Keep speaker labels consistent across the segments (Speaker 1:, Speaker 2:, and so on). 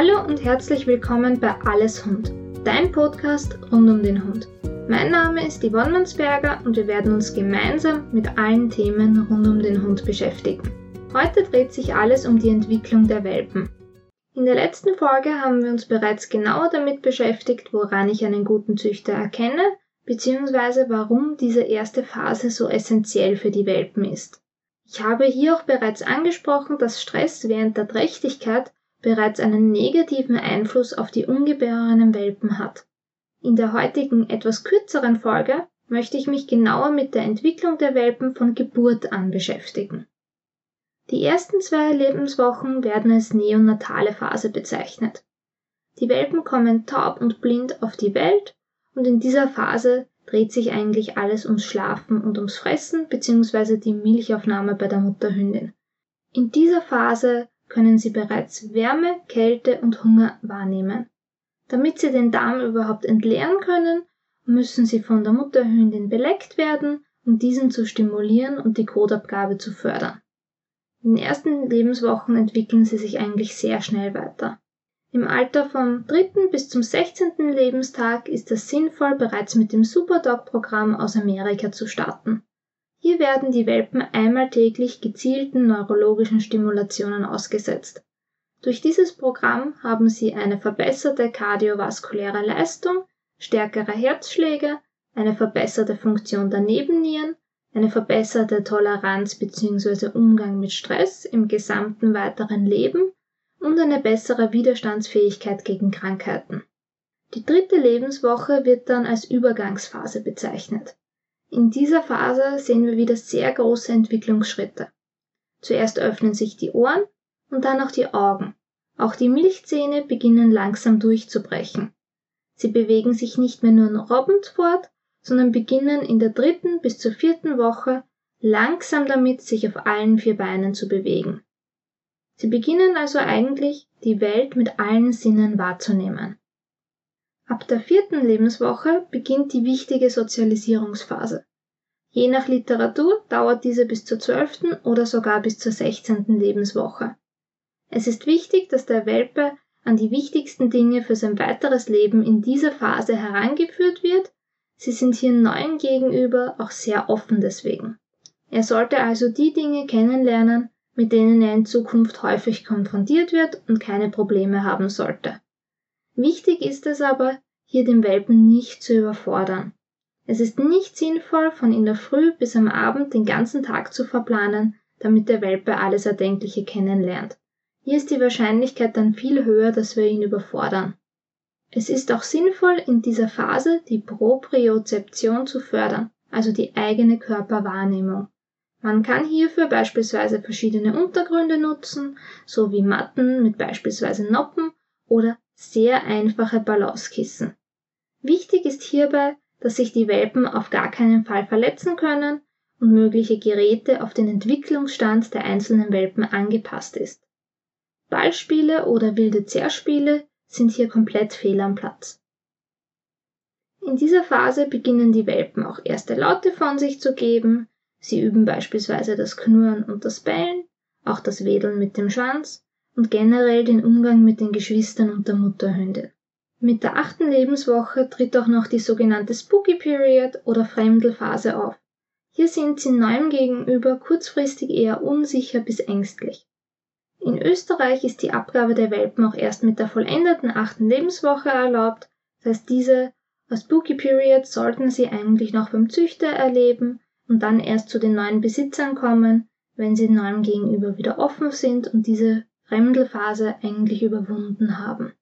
Speaker 1: Hallo und herzlich willkommen bei Alles Hund, dein Podcast rund um den Hund. Mein Name ist Yvonne Mansberger und wir werden uns gemeinsam mit allen Themen rund um den Hund beschäftigen. Heute dreht sich alles um die Entwicklung der Welpen. In der letzten Folge haben wir uns bereits genauer damit beschäftigt, woran ich einen guten Züchter erkenne, beziehungsweise warum diese erste Phase so essentiell für die Welpen ist. Ich habe hier auch bereits angesprochen, dass Stress während der Trächtigkeit bereits einen negativen Einfluss auf die ungeborenen Welpen hat. In der heutigen etwas kürzeren Folge möchte ich mich genauer mit der Entwicklung der Welpen von Geburt an beschäftigen. Die ersten zwei Lebenswochen werden als neonatale Phase bezeichnet. Die Welpen kommen taub und blind auf die Welt und in dieser Phase dreht sich eigentlich alles ums Schlafen und ums Fressen bzw. die Milchaufnahme bei der Mutterhündin. In dieser Phase können sie bereits Wärme, Kälte und Hunger wahrnehmen. Damit sie den Darm überhaupt entleeren können, müssen sie von der Mutterhündin beleckt werden, um diesen zu stimulieren und die Kotabgabe zu fördern. In den ersten Lebenswochen entwickeln sie sich eigentlich sehr schnell weiter. Im Alter vom dritten bis zum 16. Lebenstag ist es sinnvoll, bereits mit dem Superdog-Programm aus Amerika zu starten. Hier werden die Welpen einmal täglich gezielten neurologischen Stimulationen ausgesetzt. Durch dieses Programm haben sie eine verbesserte kardiovaskuläre Leistung, stärkere Herzschläge, eine verbesserte Funktion der Nebennieren, eine verbesserte Toleranz bzw. Umgang mit Stress im gesamten weiteren Leben und eine bessere Widerstandsfähigkeit gegen Krankheiten. Die dritte Lebenswoche wird dann als Übergangsphase bezeichnet. In dieser Phase sehen wir wieder sehr große Entwicklungsschritte. Zuerst öffnen sich die Ohren und dann auch die Augen. Auch die Milchzähne beginnen langsam durchzubrechen. Sie bewegen sich nicht mehr nur robbend fort, sondern beginnen in der dritten bis zur vierten Woche langsam damit, sich auf allen vier Beinen zu bewegen. Sie beginnen also eigentlich, die Welt mit allen Sinnen wahrzunehmen. Ab der vierten Lebenswoche beginnt die wichtige Sozialisierungsphase. Je nach Literatur dauert diese bis zur zwölften oder sogar bis zur sechzehnten Lebenswoche. Es ist wichtig, dass der Welpe an die wichtigsten Dinge für sein weiteres Leben in dieser Phase herangeführt wird. Sie sind hier neuen gegenüber auch sehr offen deswegen. Er sollte also die Dinge kennenlernen, mit denen er in Zukunft häufig konfrontiert wird und keine Probleme haben sollte. Wichtig ist es aber, hier den Welpen nicht zu überfordern. Es ist nicht sinnvoll, von in der Früh bis am Abend den ganzen Tag zu verplanen, damit der Welpe alles Erdenkliche kennenlernt. Hier ist die Wahrscheinlichkeit dann viel höher, dass wir ihn überfordern. Es ist auch sinnvoll, in dieser Phase die Propriozeption zu fördern, also die eigene Körperwahrnehmung. Man kann hierfür beispielsweise verschiedene Untergründe nutzen, so wie Matten mit beispielsweise Noppen oder sehr einfache Balancekissen. Wichtig ist hierbei, dass sich die Welpen auf gar keinen Fall verletzen können und mögliche Geräte auf den Entwicklungsstand der einzelnen Welpen angepasst ist. Ballspiele oder wilde Zerspiele sind hier komplett fehl am Platz. In dieser Phase beginnen die Welpen auch erste Laute von sich zu geben. Sie üben beispielsweise das Knurren und das Bellen, auch das Wedeln mit dem Schwanz und generell den Umgang mit den Geschwistern und der Mutterhündin. Mit der achten Lebenswoche tritt auch noch die sogenannte Spooky Period oder Fremdelphase auf. Hier sind sie neuem gegenüber kurzfristig eher unsicher bis ängstlich. In Österreich ist die Abgabe der Welpen auch erst mit der vollendeten achten Lebenswoche erlaubt, das heißt diese Spooky Period sollten sie eigentlich noch beim Züchter erleben und dann erst zu den neuen Besitzern kommen, wenn sie neuem gegenüber wieder offen sind und diese Fremdelphase eigentlich überwunden haben.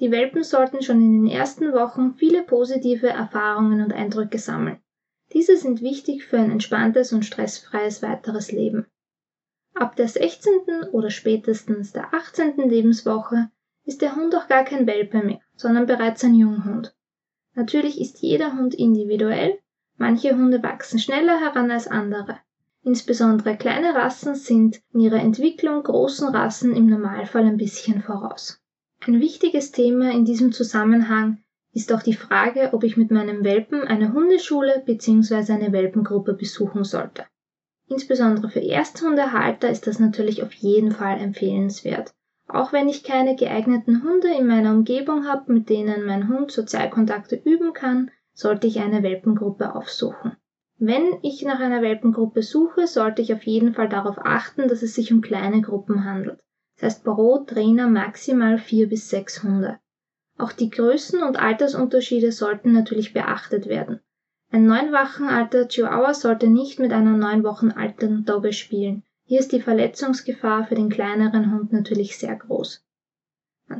Speaker 1: Die Welpen sollten schon in den ersten Wochen viele positive Erfahrungen und Eindrücke sammeln. Diese sind wichtig für ein entspanntes und stressfreies weiteres Leben. Ab der 16. oder spätestens der 18. Lebenswoche ist der Hund auch gar kein Welpe mehr, sondern bereits ein Junghund. Natürlich ist jeder Hund individuell, manche Hunde wachsen schneller heran als andere. Insbesondere kleine Rassen sind in ihrer Entwicklung großen Rassen im Normalfall ein bisschen voraus. Ein wichtiges Thema in diesem Zusammenhang ist auch die Frage, ob ich mit meinem Welpen eine Hundeschule bzw. eine Welpengruppe besuchen sollte. Insbesondere für Ersthundehalter ist das natürlich auf jeden Fall empfehlenswert. Auch wenn ich keine geeigneten Hunde in meiner Umgebung habe, mit denen mein Hund Sozialkontakte üben kann, sollte ich eine Welpengruppe aufsuchen. Wenn ich nach einer Welpengruppe suche, sollte ich auf jeden Fall darauf achten, dass es sich um kleine Gruppen handelt. Das heißt pro Trainer maximal vier bis sechs Hunde. Auch die Größen und Altersunterschiede sollten natürlich beachtet werden. Ein neun Wochen alter Chihuahua sollte nicht mit einer neun Wochen alten Dogge spielen. Hier ist die Verletzungsgefahr für den kleineren Hund natürlich sehr groß.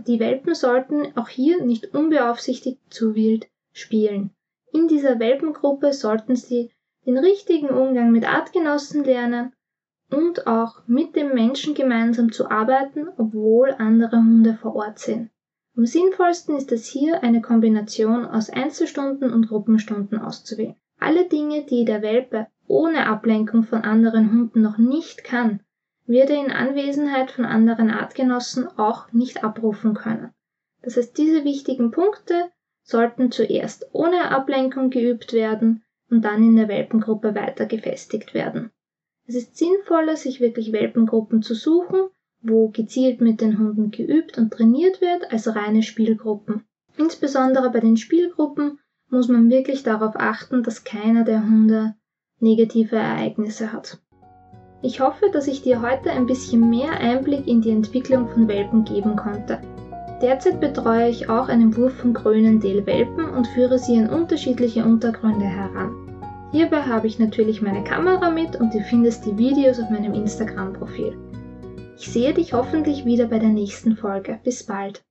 Speaker 1: Die Welpen sollten auch hier nicht unbeaufsichtigt zu wild spielen. In dieser Welpengruppe sollten sie den richtigen Umgang mit Artgenossen lernen und auch mit dem Menschen gemeinsam zu arbeiten, obwohl andere Hunde vor Ort sind. Am sinnvollsten ist es hier, eine Kombination aus Einzelstunden und Gruppenstunden auszuwählen. Alle Dinge, die der Welpe ohne Ablenkung von anderen Hunden noch nicht kann, wird er in Anwesenheit von anderen Artgenossen auch nicht abrufen können. Das heißt, diese wichtigen Punkte sollten zuerst ohne Ablenkung geübt werden und dann in der Welpengruppe weiter gefestigt werden. Es ist sinnvoller, sich wirklich Welpengruppen zu suchen, wo gezielt mit den Hunden geübt und trainiert wird, als reine Spielgruppen. Insbesondere bei den Spielgruppen muss man wirklich darauf achten, dass keiner der Hunde negative Ereignisse hat. Ich hoffe, dass ich dir heute ein bisschen mehr Einblick in die Entwicklung von Welpen geben konnte. Derzeit betreue ich auch einen Wurf von Grönendel-Welpen und führe sie in unterschiedliche Untergründe heran. Hierbei habe ich natürlich meine Kamera mit und du findest die Videos auf meinem Instagram-Profil. Ich sehe dich hoffentlich wieder bei der nächsten Folge. Bis bald.